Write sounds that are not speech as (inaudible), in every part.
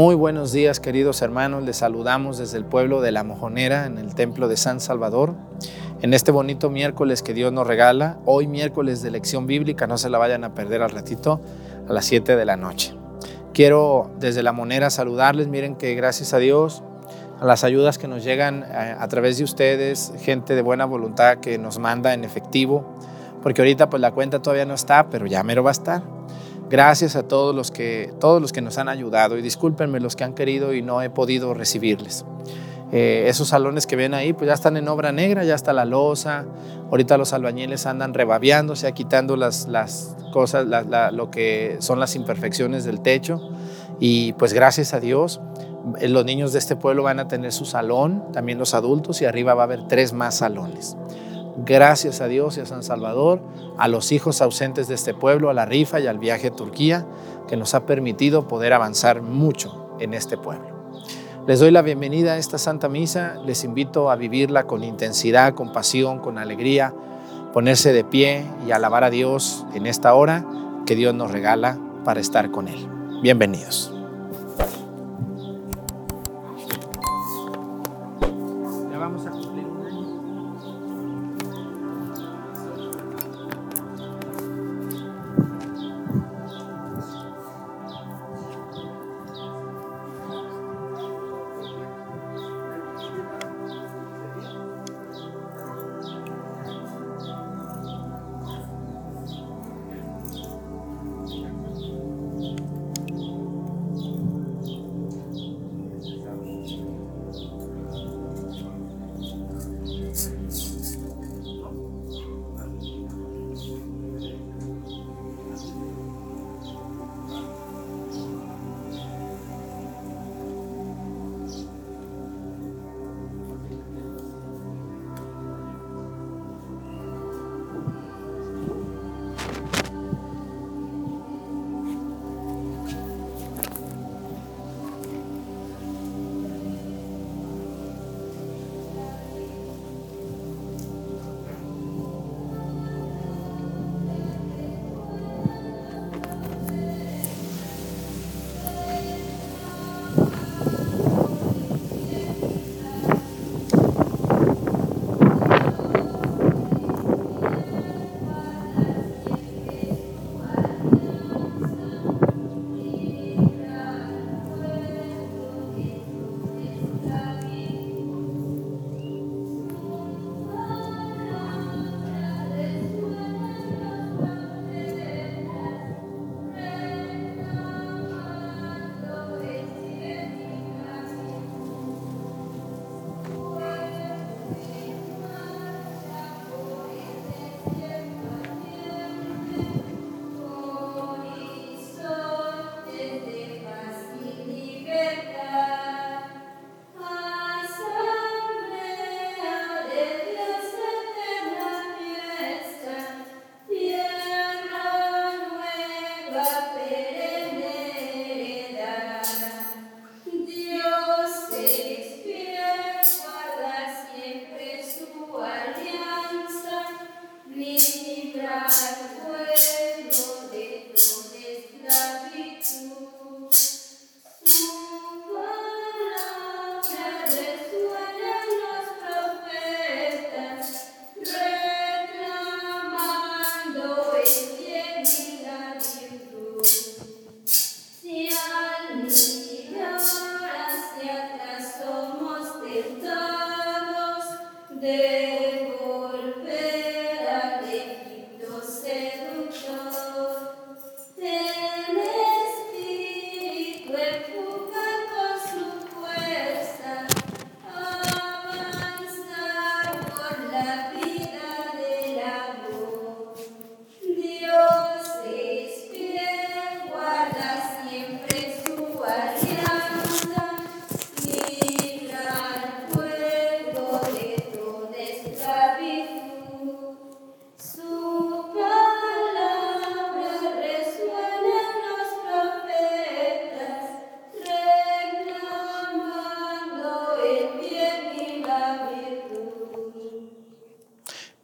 Muy buenos días queridos hermanos, les saludamos desde el pueblo de La Mojonera en el templo de San Salvador. En este bonito miércoles que Dios nos regala, hoy miércoles de lección bíblica, no se la vayan a perder al ratito a las 7 de la noche. Quiero desde La Monera saludarles, miren que gracias a Dios, a las ayudas que nos llegan a, eh, a través de ustedes, gente de buena voluntad que nos manda en efectivo, porque ahorita pues la cuenta todavía no está, pero ya mero va a estar. Gracias a todos los que, todos los que nos han ayudado y discúlpenme los que han querido y no he podido recibirles. Eh, esos salones que ven ahí, pues ya están en obra negra, ya está la losa. Ahorita los albañiles andan rebabeándose, quitando las, las cosas, lo que son las imperfecciones del techo. Y pues gracias a Dios, eh, los niños de este pueblo van a tener su salón, también los adultos, y arriba va a haber tres más salones. Gracias a Dios y a San Salvador, a los hijos ausentes de este pueblo, a la rifa y al viaje a Turquía, que nos ha permitido poder avanzar mucho en este pueblo. Les doy la bienvenida a esta Santa Misa, les invito a vivirla con intensidad, con pasión, con alegría, ponerse de pie y alabar a Dios en esta hora que Dios nos regala para estar con Él. Bienvenidos.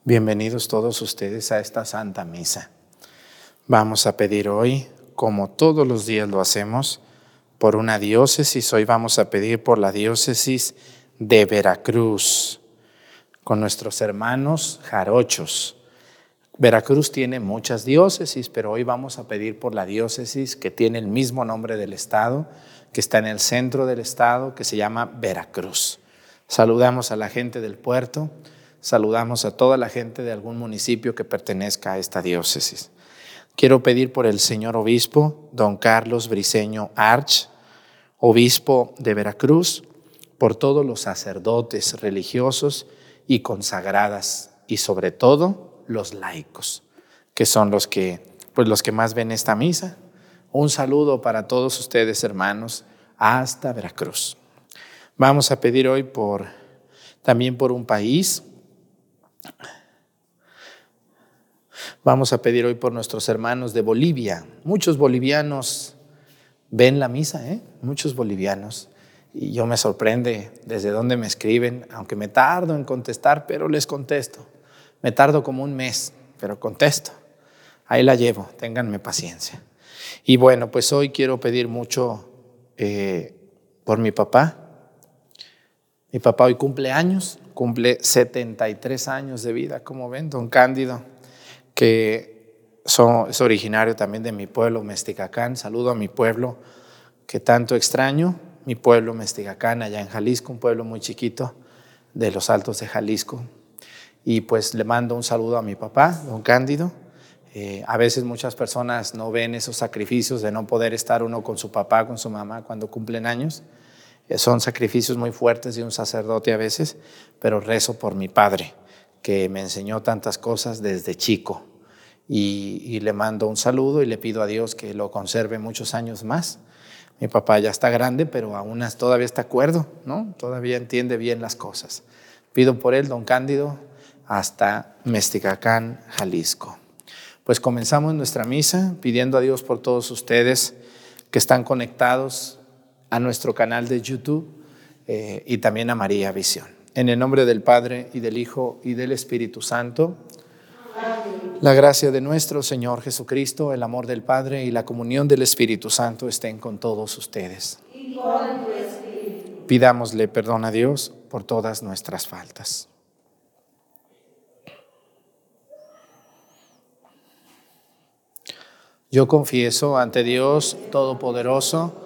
Bienvenidos todos ustedes a esta Santa Misa. Vamos a pedir hoy, como todos los días lo hacemos, por una diócesis. Hoy vamos a pedir por la diócesis de Veracruz, con nuestros hermanos jarochos. Veracruz tiene muchas diócesis, pero hoy vamos a pedir por la diócesis que tiene el mismo nombre del estado, que está en el centro del estado, que se llama Veracruz. Saludamos a la gente del puerto, saludamos a toda la gente de algún municipio que pertenezca a esta diócesis. Quiero pedir por el señor obispo, don Carlos Briceño Arch, obispo de Veracruz, por todos los sacerdotes religiosos y consagradas y sobre todo los laicos, que son los que pues los que más ven esta misa. Un saludo para todos ustedes, hermanos, hasta Veracruz. Vamos a pedir hoy también por un país. Vamos a pedir hoy por nuestros hermanos de Bolivia. Muchos bolivianos ven la misa, ¿eh? Muchos bolivianos y yo me sorprende desde dónde me escriben, aunque me tardo en contestar, pero les contesto. Me tardo como un mes, pero contesto. Ahí la llevo, ténganme paciencia. Y bueno, pues hoy quiero pedir mucho eh, por mi papá. Mi papá hoy cumple años, cumple 73 años de vida, como ven, don Cándido, que es originario también de mi pueblo, Mesticacán. Saludo a mi pueblo que tanto extraño mi pueblo, Mestigacán, allá en Jalisco, un pueblo muy chiquito de los altos de Jalisco. Y pues le mando un saludo a mi papá, don Cándido. Eh, a veces muchas personas no ven esos sacrificios de no poder estar uno con su papá, con su mamá cuando cumplen años. Eh, son sacrificios muy fuertes de un sacerdote a veces, pero rezo por mi padre, que me enseñó tantas cosas desde chico. Y, le mando un saludo y le pido a Dios que lo conserve muchos años más mi papá ya está grande, pero aún todavía está acuerdo, ¿no? Todavía entiende bien las cosas. Pido por él, don Cándido, hasta Mesticacán, Jalisco. Pues comenzamos nuestra misa pidiendo a Dios por todos ustedes que están conectados a nuestro canal de YouTube eh, y también a María Visión. En el nombre del Padre y del Hijo y del Espíritu Santo. La gracia de nuestro Señor Jesucristo, el amor del Padre y la comunión del Espíritu Santo estén con todos ustedes. Pidámosle perdón a Dios por todas nuestras faltas. Yo confieso ante Dios Todopoderoso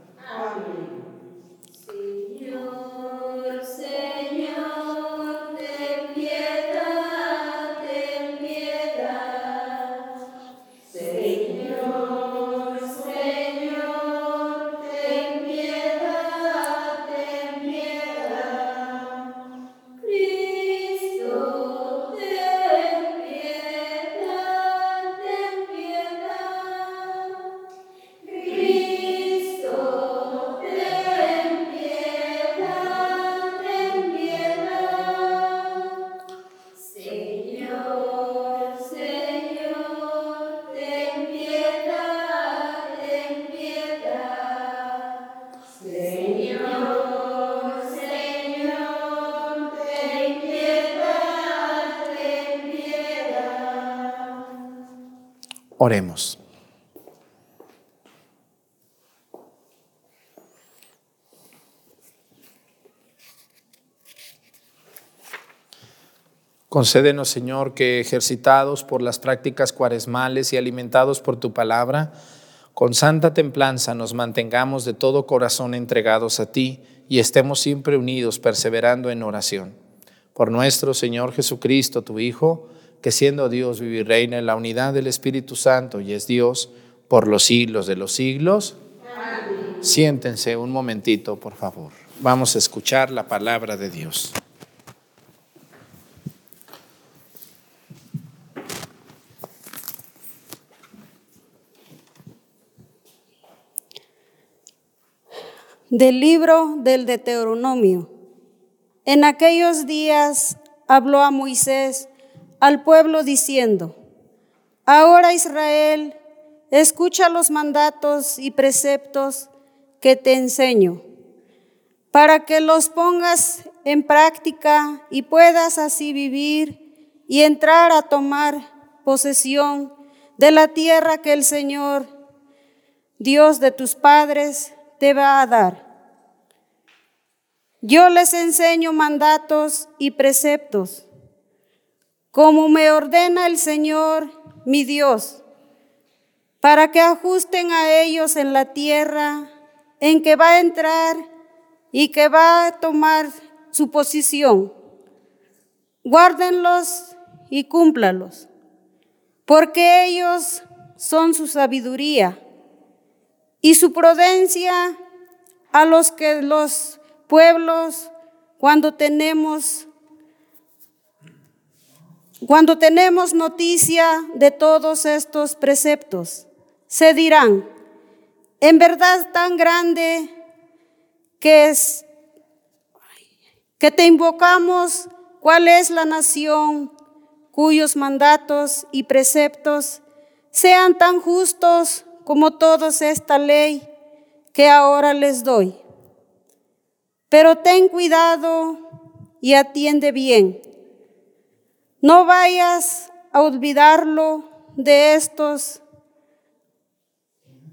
Oremos. Concédenos, Señor, que ejercitados por las prácticas cuaresmales y alimentados por tu palabra, con santa templanza nos mantengamos de todo corazón entregados a ti y estemos siempre unidos, perseverando en oración. Por nuestro Señor Jesucristo, tu Hijo, que siendo Dios vive y reina en la unidad del Espíritu Santo y es Dios por los siglos de los siglos. Siéntense un momentito, por favor. Vamos a escuchar la palabra de Dios. Del libro del Deuteronomio. En aquellos días habló a Moisés al pueblo diciendo, Ahora Israel, escucha los mandatos y preceptos que te enseño, para que los pongas en práctica y puedas así vivir y entrar a tomar posesión de la tierra que el Señor, Dios de tus padres, te va a dar. Yo les enseño mandatos y preceptos, como me ordena el Señor, mi Dios, para que ajusten a ellos en la tierra en que va a entrar y que va a tomar su posición. Guárdenlos y cúmplalos, porque ellos son su sabiduría y su prudencia a los que los pueblos cuando tenemos cuando tenemos noticia de todos estos preceptos, se dirán, en verdad tan grande que es que te invocamos cuál es la nación cuyos mandatos y preceptos sean tan justos como todos esta ley que ahora les doy. Pero ten cuidado y atiende bien. No vayas a olvidarlo de estos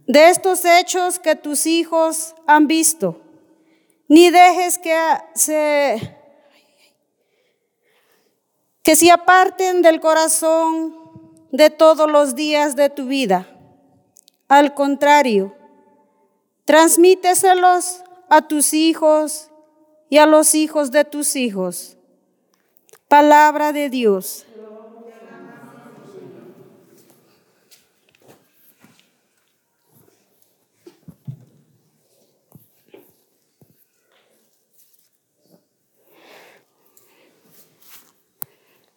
de estos hechos que tus hijos han visto, ni dejes que se que se aparten del corazón de todos los días de tu vida. Al contrario, transmíteselos a tus hijos y a los hijos de tus hijos. Palabra de Dios.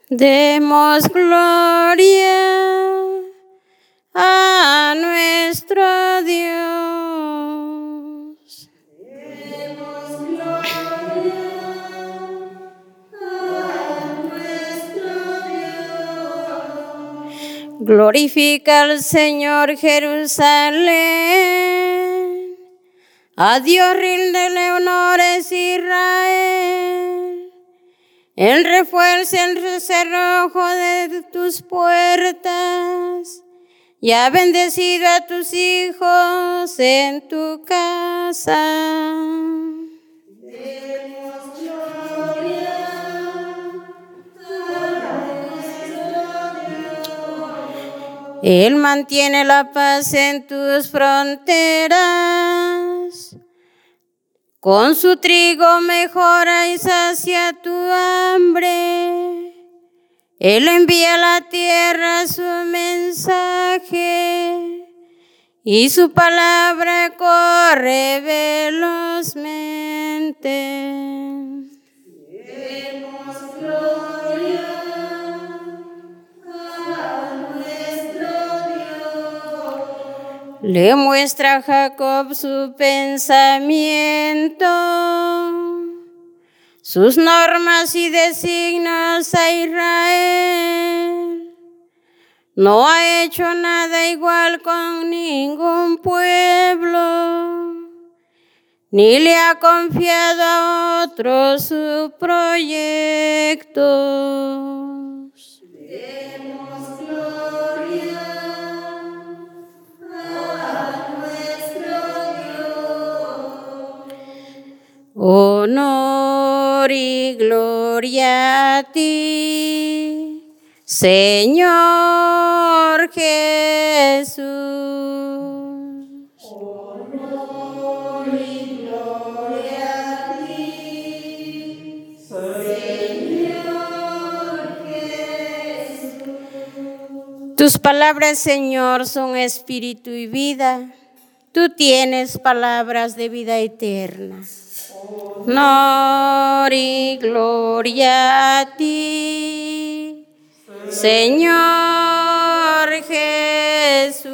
Demos gloria a nuestro Dios. Glorifica al Señor Jerusalén. A Dios rinde honores Israel. Él refuerza el cerrojo de tus puertas y ha bendecido a tus hijos en tu casa. Él mantiene la paz en tus fronteras con su trigo mejora y sacia tu hambre. Él envía a la tierra su mensaje y su palabra corre velozmente. Le muestra a Jacob su pensamiento, sus normas y designios a Israel. No ha hecho nada igual con ningún pueblo, ni le ha confiado a otro su proyecto. Honor y gloria a ti, Señor Jesús. Honor y gloria a ti, Señor Jesús. Tus palabras, Señor, son espíritu y vida. Tú tienes palabras de vida eterna gloria a ti, Señor Jesús.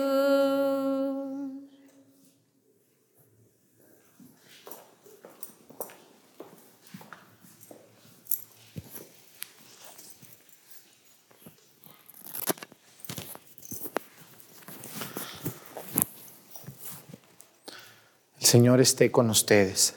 El Señor esté con ustedes.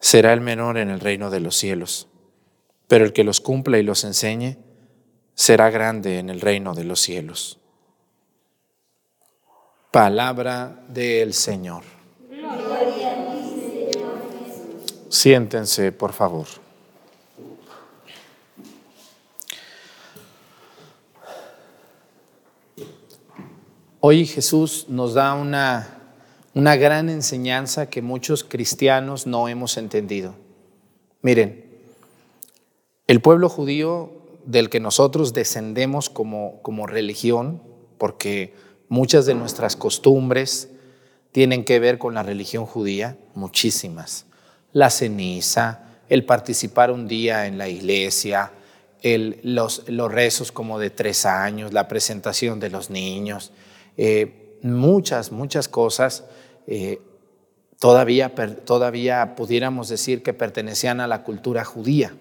será el menor en el reino de los cielos, pero el que los cumpla y los enseñe será grande en el reino de los cielos. Palabra del Señor. Siéntense, por favor. Hoy Jesús nos da una una gran enseñanza que muchos cristianos no hemos entendido. Miren, el pueblo judío del que nosotros descendemos como, como religión, porque muchas de nuestras costumbres tienen que ver con la religión judía, muchísimas. La ceniza, el participar un día en la iglesia, los, los, rezos como de tres años, la presentación de los niños, eh, muchas, muchas cosas eh, todavía, todavía pudiéramos decir que pertenecían a la cultura judía.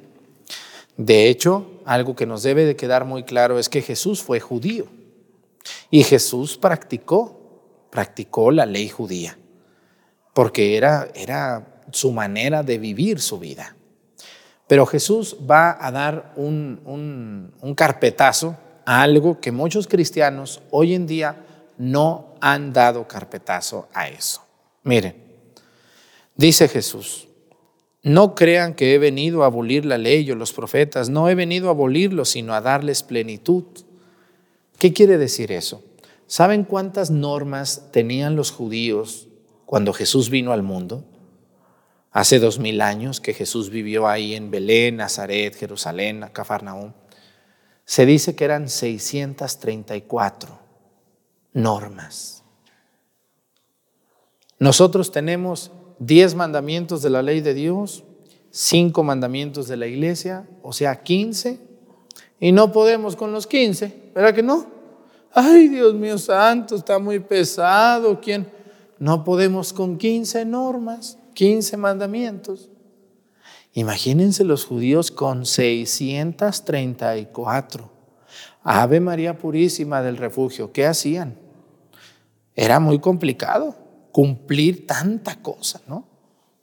De hecho, algo que nos debe de quedar muy claro es que Jesús fue judío y Jesús practicó, practicó la ley judía, porque era, era su manera de vivir su vida. Pero Jesús va a dar un, un carpetazo a algo que muchos cristianos hoy en día no han dado carpetazo a eso. Miren, dice Jesús, no crean que he venido a abolir la ley o los profetas, no he venido a abolirlos, sino a darles plenitud. ¿Qué quiere decir eso? ¿Saben cuántas normas tenían los judíos cuando Jesús vino al mundo? Hace dos mil años que Jesús vivió ahí en Belén, Nazaret, Jerusalén, Cafarnaúm. Se dice que eran 634 normas. Nosotros tenemos diez mandamientos de la ley de Dios, cinco mandamientos de la iglesia, o sea, quince, y no podemos con los quince, ¿verdad que no? Ay, Dios mío santo, está muy pesado. ¿Quién? No podemos con quince normas, quince mandamientos. Imagínense los judíos con 634. Ave María Purísima del Refugio, ¿qué hacían? Era muy complicado cumplir tanta cosa, ¿no?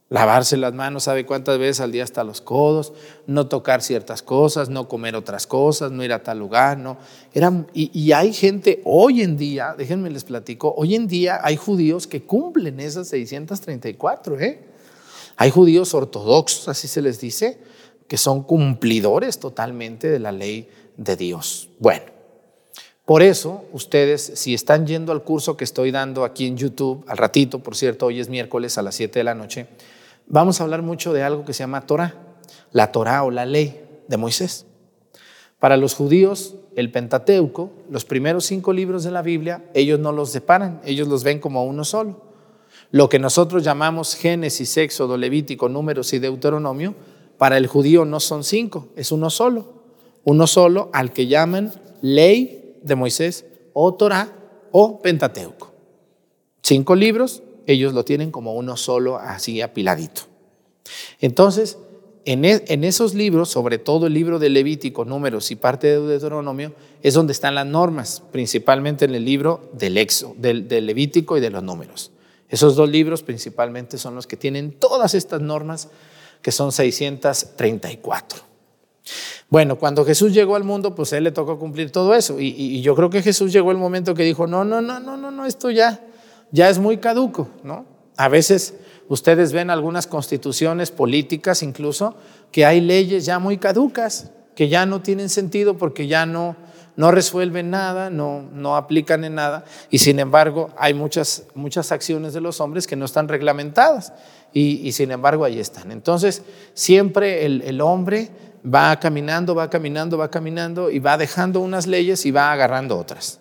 Lavarse las manos, sabe cuántas veces al día hasta los codos, no tocar ciertas cosas, no comer otras cosas, no ir a tal lugar, ¿no? Era, y, y, hay gente hoy en día, déjenme les platico, hoy en día hay judíos que cumplen esas 634, ¿eh? Hay judíos ortodoxos, así se les dice, que son cumplidores totalmente de la ley de Dios. Bueno, por eso ustedes, si están yendo al curso que estoy dando aquí en YouTube, al ratito, por cierto, hoy es miércoles a las 7 de la noche, vamos a hablar mucho de algo que se llama Torah, la Torah o la ley de Moisés. Para los judíos, el Pentateuco, los primeros cinco libros de la Biblia, ellos no los separan, ellos los ven como uno solo. Lo que nosotros llamamos Génesis, Éxodo, Levítico, Números y Deuteronomio, para el judío no son cinco, es uno solo uno solo al que llaman ley de Moisés o Torah o Pentateuco. Cinco libros, ellos lo tienen como uno solo, así apiladito. Entonces, en, e, esos libros, sobre todo el libro de Levítico, Números y parte de Deuteronomio, es donde están las normas, principalmente en el libro del, Exo, del, del Levítico y de los Números. Esos dos libros principalmente son los que tienen todas estas normas, que son 634. Bueno, cuando Jesús llegó al mundo, pues a él le tocó cumplir todo eso. Y, yo creo que Jesús llegó el momento que dijo, no, no, no, no, no, no, esto ya, ya es muy caduco, ¿no? A veces ustedes ven algunas constituciones políticas incluso que hay leyes ya muy caducas, que ya no tienen sentido porque ya no, no resuelven nada, no, no aplican en nada, y sin embargo hay muchas, muchas acciones de los hombres que no están reglamentadas, y, sin embargo ahí están. Entonces, siempre el, el hombre va caminando, va caminando, va caminando, y va dejando unas leyes y va agarrando otras,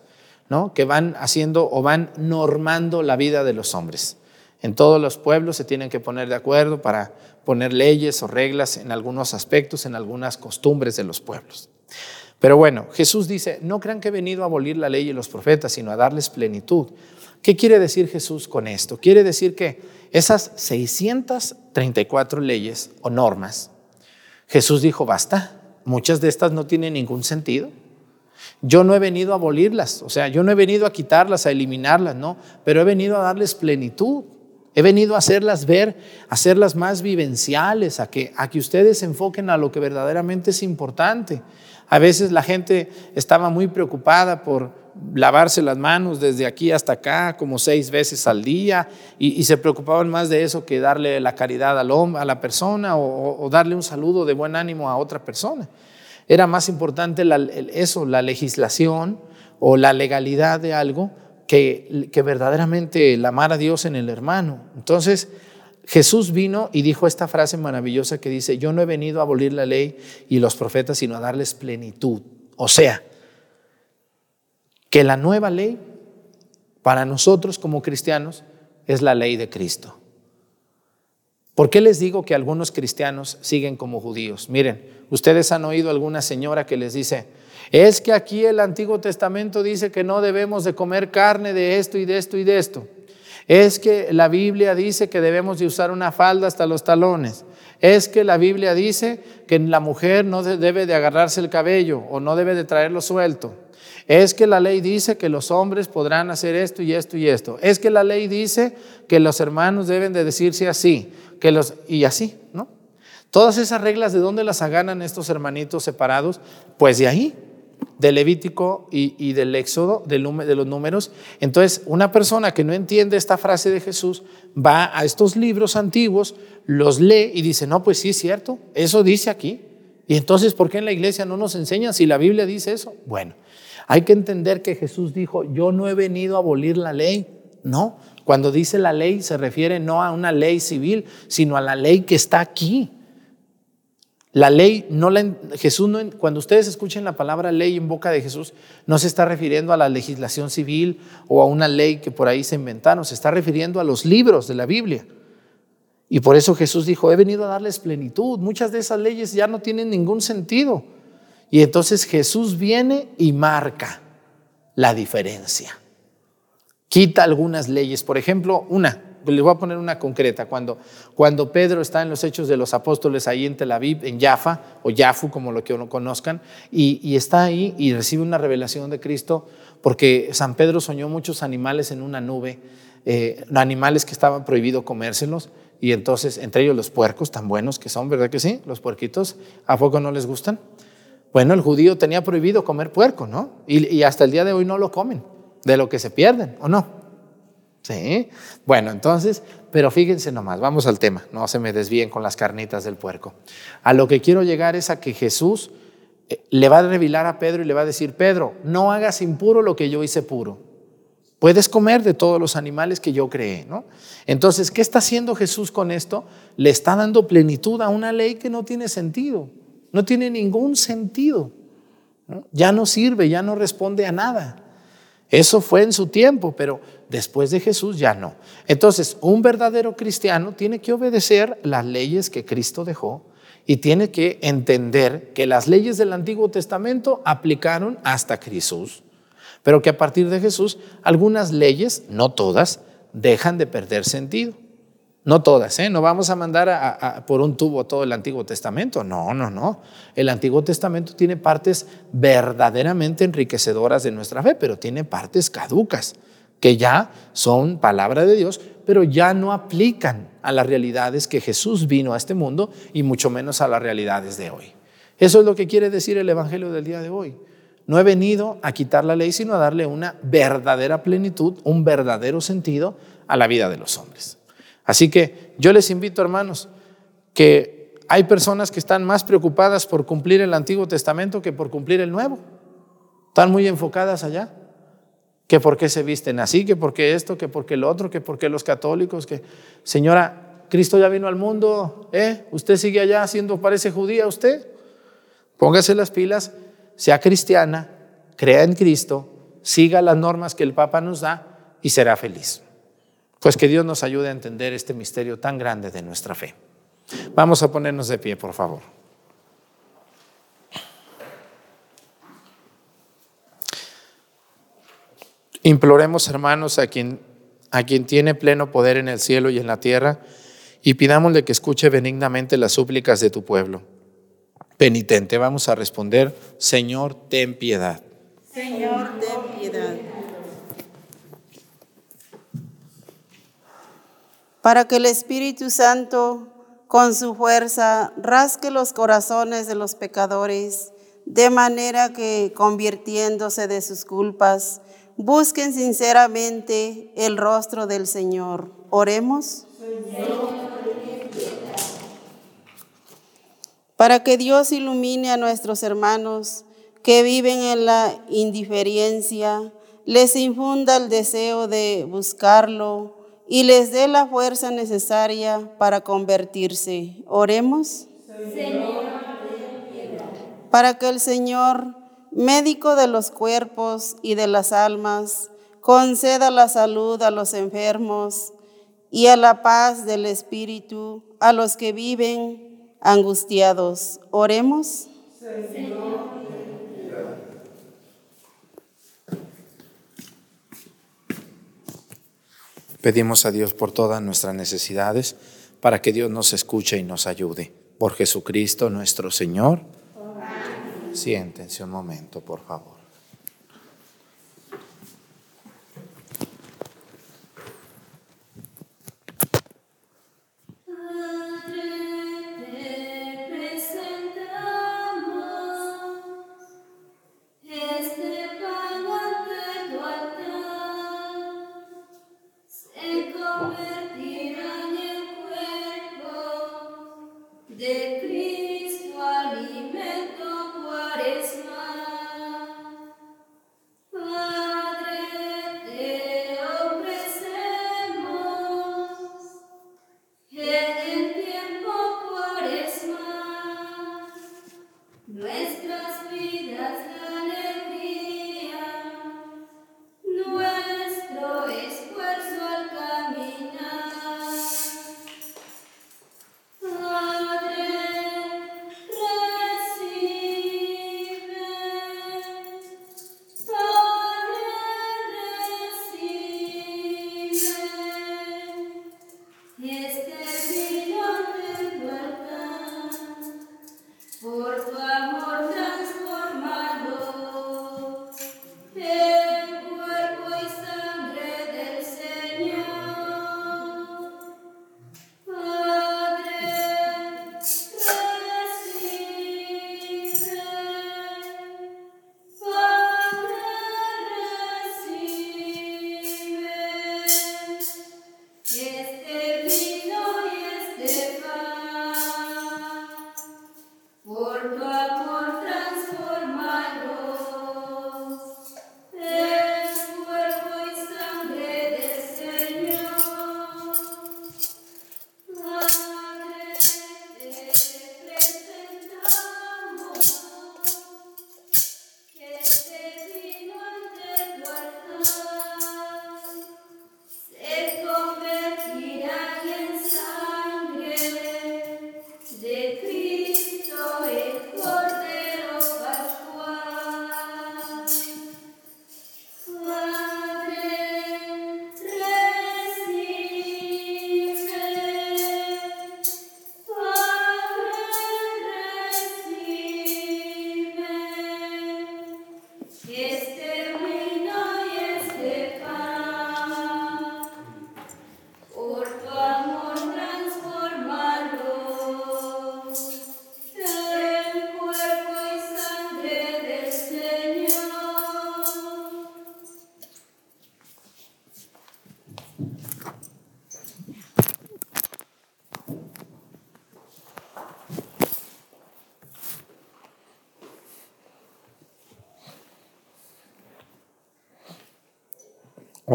¿no? que van haciendo o van normando la vida de los hombres. En todos los pueblos se tienen que poner de acuerdo para poner leyes o reglas en algunos aspectos, en algunas costumbres de los pueblos. Pero bueno, Jesús dice, no crean que he venido a abolir la ley y los profetas, sino a darles plenitud. ¿Qué quiere decir Jesús con esto? Quiere decir que esas 634 leyes o normas, Jesús dijo, basta, muchas de estas no tienen ningún sentido. Yo no he venido a abolirlas, o sea, yo no he venido a quitarlas, a eliminarlas, no, pero he venido a darles plenitud. He venido a hacerlas ver, a hacerlas más vivenciales, a que, a que ustedes se enfoquen a lo que verdaderamente es importante. A veces la gente estaba muy preocupada por lavarse las manos desde aquí hasta acá como seis veces al día y, se preocupaban más de eso que darle la caridad al hombre, a la persona o, darle un saludo de buen ánimo a otra persona. Era más importante eso, la legislación o la legalidad de algo que, que verdaderamente la amar a Dios en el hermano. Entonces, Jesús vino y dijo esta frase maravillosa que dice, yo no he venido a abolir la ley y los profetas, sino a darles plenitud. O sea, que la nueva ley para nosotros como cristianos es la ley de Cristo. ¿Por qué les digo que algunos cristianos siguen como judíos? Miren, ustedes han oído alguna señora que les dice, es que aquí el Antiguo Testamento dice que no debemos de comer carne de esto y de esto y de esto. Es que la Biblia dice que debemos de usar una falda hasta los talones. Es que la Biblia dice que la mujer no debe de agarrarse el cabello o no debe de traerlo suelto. Es que la ley dice que los hombres podrán hacer esto y esto y esto. Es que la ley dice que los hermanos deben de decirse así, que los y así, ¿no? Todas esas reglas de dónde las aganan estos hermanitos separados, pues de ahí, del Levítico y, del Éxodo, de los números. Entonces, una persona que no entiende esta frase de Jesús va a estos libros antiguos, los lee y dice, no, pues sí es cierto, eso dice aquí. Y entonces, ¿por qué en la iglesia no nos enseñan si la Biblia dice eso? Bueno, hay que entender que Jesús dijo, yo no he venido a abolir la ley. No, cuando dice la ley se refiere no a una ley civil, sino a la ley que está aquí. La ley, no la, Jesús no, cuando ustedes escuchen la palabra ley en boca de Jesús, no se está refiriendo a la legislación civil o a una ley que por ahí se inventaron, se está refiriendo a los libros de la Biblia. Y por eso Jesús dijo, he venido a darles plenitud. Muchas de esas leyes ya no tienen ningún sentido. Y entonces Jesús viene y marca la diferencia. Quita algunas leyes, por ejemplo, una, les voy a poner una concreta. Cuando, cuando Pedro está en los Hechos de los Apóstoles ahí en Tel Aviv, en Jaffa, o Yafu, como lo que conozcan, y, está ahí y recibe una revelación de Cristo, porque San Pedro soñó muchos animales en una nube, eh, animales que estaban prohibido comérselos, y entonces, entre ellos los puercos, tan buenos que son, ¿verdad que sí? Los puerquitos, ¿a poco no les gustan? Bueno, el judío tenía prohibido comer puerco, ¿no? Y, hasta el día de hoy no lo comen, de lo que se pierden, ¿o no? Sí. Bueno, entonces, pero fíjense nomás, vamos al tema, no se me desvíen con las carnitas del puerco. A lo que quiero llegar es a que Jesús eh, le va a revelar a Pedro y le va a decir, Pedro, no hagas impuro lo que yo hice puro. Puedes comer de todos los animales que yo creé, ¿no? Entonces, ¿qué está haciendo Jesús con esto? Le está dando plenitud a una ley que no tiene sentido, no tiene ningún sentido. Ya no sirve, ya no responde a nada. Eso fue en su tiempo, pero después de Jesús ya no. Entonces, un verdadero cristiano tiene que obedecer las leyes que Cristo dejó y tiene que entender que las leyes del Antiguo Testamento aplicaron hasta Jesús, pero que a partir de Jesús algunas leyes, no todas, dejan de perder sentido. No todas, ¿eh? No vamos a mandar por un tubo todo el Antiguo Testamento. No, no, no. El Antiguo Testamento tiene partes verdaderamente enriquecedoras de nuestra fe, pero tiene partes caducas, que ya son palabra de Dios, pero ya no aplican a las realidades que Jesús vino a este mundo y mucho menos a las realidades de hoy. Eso es lo que quiere decir el Evangelio del día de hoy. No he venido a quitar la ley, sino a darle una verdadera plenitud, un verdadero sentido a la vida de los hombres. Así que yo les invito, hermanos, que hay personas que están más preocupadas por cumplir el Antiguo Testamento que por cumplir el Nuevo. Están muy enfocadas allá. Que por qué se visten así, que por qué esto, que por qué lo otro, que por qué los católicos, que señora, Cristo ya vino al mundo, ¿eh? Usted sigue allá haciendo, parece judía usted. Póngase las pilas, sea cristiana, crea en Cristo, siga las normas que el Papa nos da y será feliz. Pues que Dios nos ayude a entender este misterio tan grande de nuestra fe. Vamos a ponernos de pie, por favor. Imploremos, hermanos, a quien, a quien tiene pleno poder en el cielo y en la tierra, y pidámosle que escuche benignamente las súplicas de tu pueblo. Penitente, vamos a responder, Señor, ten piedad. Señor, ten piedad. Para que el Espíritu Santo, con su fuerza, rasque los corazones de los pecadores, de manera que, convirtiéndose de sus culpas, busquen sinceramente el rostro del Señor. Oremos. Para que Dios ilumine a nuestros hermanos que viven en la indiferencia, les infunda el deseo de buscarlo y les dé la fuerza necesaria para convertirse. Oremos. Para que el Señor médico de los cuerpos y de las almas, conceda la salud a los enfermos y a la paz del Espíritu a los que viven angustiados. Oremos. Pedimos a Dios por todas nuestras necesidades, para que Dios nos escuche y nos ayude. Por Jesucristo nuestro Señor. Siéntense un momento, por favor.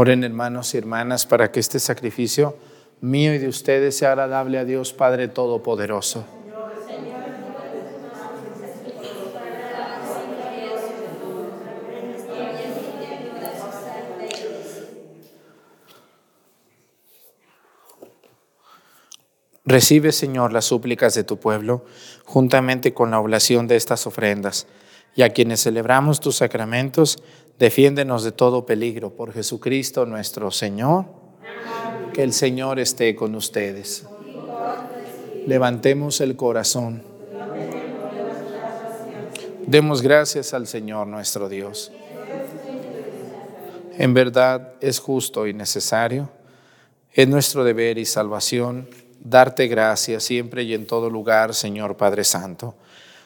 Oren hermanos y hermanas para que este sacrificio mío y de ustedes sea agradable a Dios Padre Todopoderoso. Recibe, Señor, las súplicas de tu pueblo, juntamente con la oblación de estas ofrendas, y a quienes celebramos tus sacramentos, defiéndenos de todo peligro por Jesucristo nuestro Señor. Que el Señor esté con ustedes. Levantemos el corazón. Demos gracias al Señor nuestro Dios. En verdad es justo y necesario, es nuestro deber y salvación darte gracias siempre y en todo lugar, Señor Padre Santo.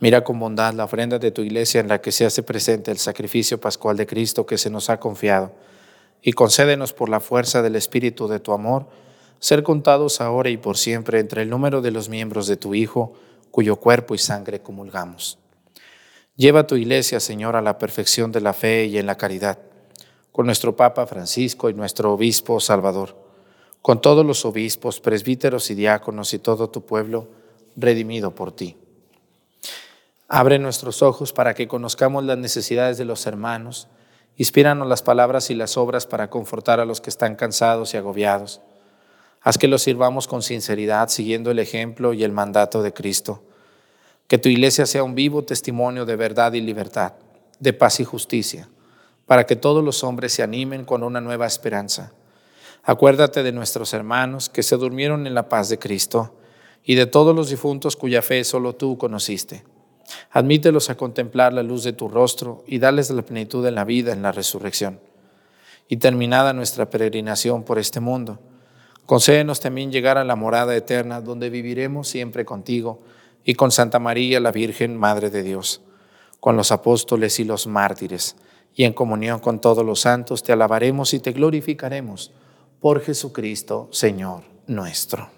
Mira con bondad la ofrenda de tu iglesia en la que se hace presente el sacrificio pascual de Cristo que se nos ha confiado, y concédenos por la fuerza del Espíritu de tu amor, ser contados ahora y por siempre entre el número de los miembros de tu Hijo, cuyo cuerpo y sangre comulgamos. Lleva tu iglesia, Señor, a la perfección de la fe y en la caridad con nuestro Papa Francisco y nuestro Obispo Salvador, con todos los obispos, presbíteros y diáconos y todo tu pueblo redimido por ti. Abre nuestros ojos para que conozcamos las necesidades de los hermanos. Inspíranos las palabras y las obras para confortar a los que están cansados y agobiados. Haz que los sirvamos con sinceridad, siguiendo el ejemplo y el mandato de Cristo. Que tu iglesia sea un vivo testimonio de verdad y libertad, de paz y justicia, para que todos los hombres se animen con una nueva esperanza. Acuérdate de nuestros hermanos que se durmieron en la paz de Cristo y de todos los difuntos cuya fe solo tú conociste Admítelos a contemplar la luz de tu rostro y dales la plenitud en la vida en la resurrección. Y terminada nuestra peregrinación por este mundo, concédenos también llegar a la morada eterna donde viviremos siempre contigo y con Santa María la Virgen, Madre de Dios, con los apóstoles y los mártires, y en comunión con todos los santos te alabaremos y te glorificaremos por Jesucristo, Señor nuestro.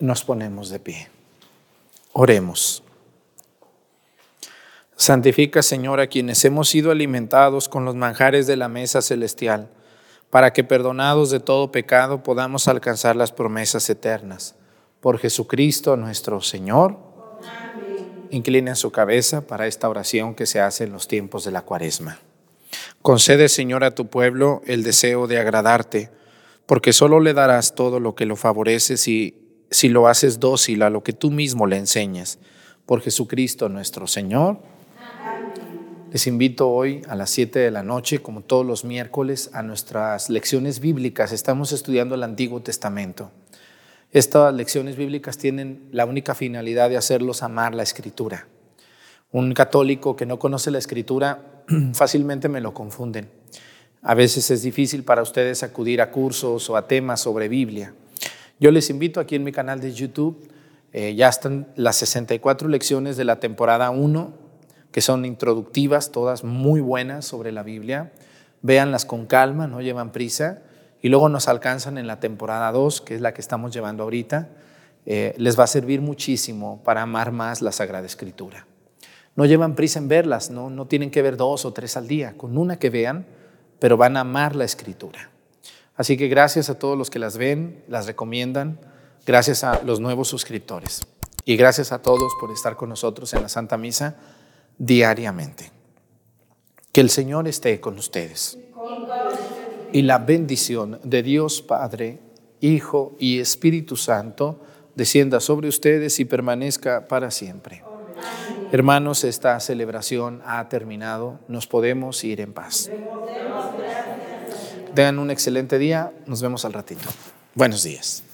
Nos ponemos de pie. Oremos. Santifica, Señor, a quienes hemos sido alimentados con los manjares de la mesa celestial, para que perdonados de todo pecado podamos alcanzar las promesas eternas. Por Jesucristo nuestro Señor. Inclinen su cabeza para esta oración que se hace en los tiempos de la cuaresma. Concede, Señor, a tu pueblo el deseo de agradarte, porque solo le darás todo lo que lo favorece si si lo haces dócil a lo que tú mismo le enseñas. Por Jesucristo nuestro Señor. Les invito hoy a las 7 de la noche, como todos los miércoles, a nuestras lecciones bíblicas. Estamos estudiando el Antiguo Testamento. Estas lecciones bíblicas tienen la única finalidad de hacerlos amar la Escritura. Un católico que no conoce la Escritura (clears throat) fácilmente me lo confunden. A veces es difícil para ustedes acudir a cursos o a temas sobre Biblia. Yo les invito aquí en mi canal de YouTube, eh, ya están las 64 lecciones de la temporada 1, que son introductivas, todas muy buenas sobre la Biblia. Véanlas con calma, no llevan prisa. Y luego nos alcanzan en la temporada 2, que es la que estamos llevando ahorita. Eh, les va a servir muchísimo para amar más la Sagrada Escritura. No llevan prisa en verlas, no, no tienen que ver dos o tres al día, con una que vean, pero van a amar la Escritura. Así que gracias a todos los que las ven, las recomiendan, gracias a los nuevos suscriptores y gracias a todos por estar con nosotros en la Santa Misa diariamente. Que el Señor esté con ustedes. Y la bendición de Dios Padre, Hijo y Espíritu Santo descienda sobre ustedes y permanezca para siempre. Hermanos, esta celebración ha terminado. Nos podemos ir en paz. Tengan un excelente día. Nos vemos al ratito. Buenos días.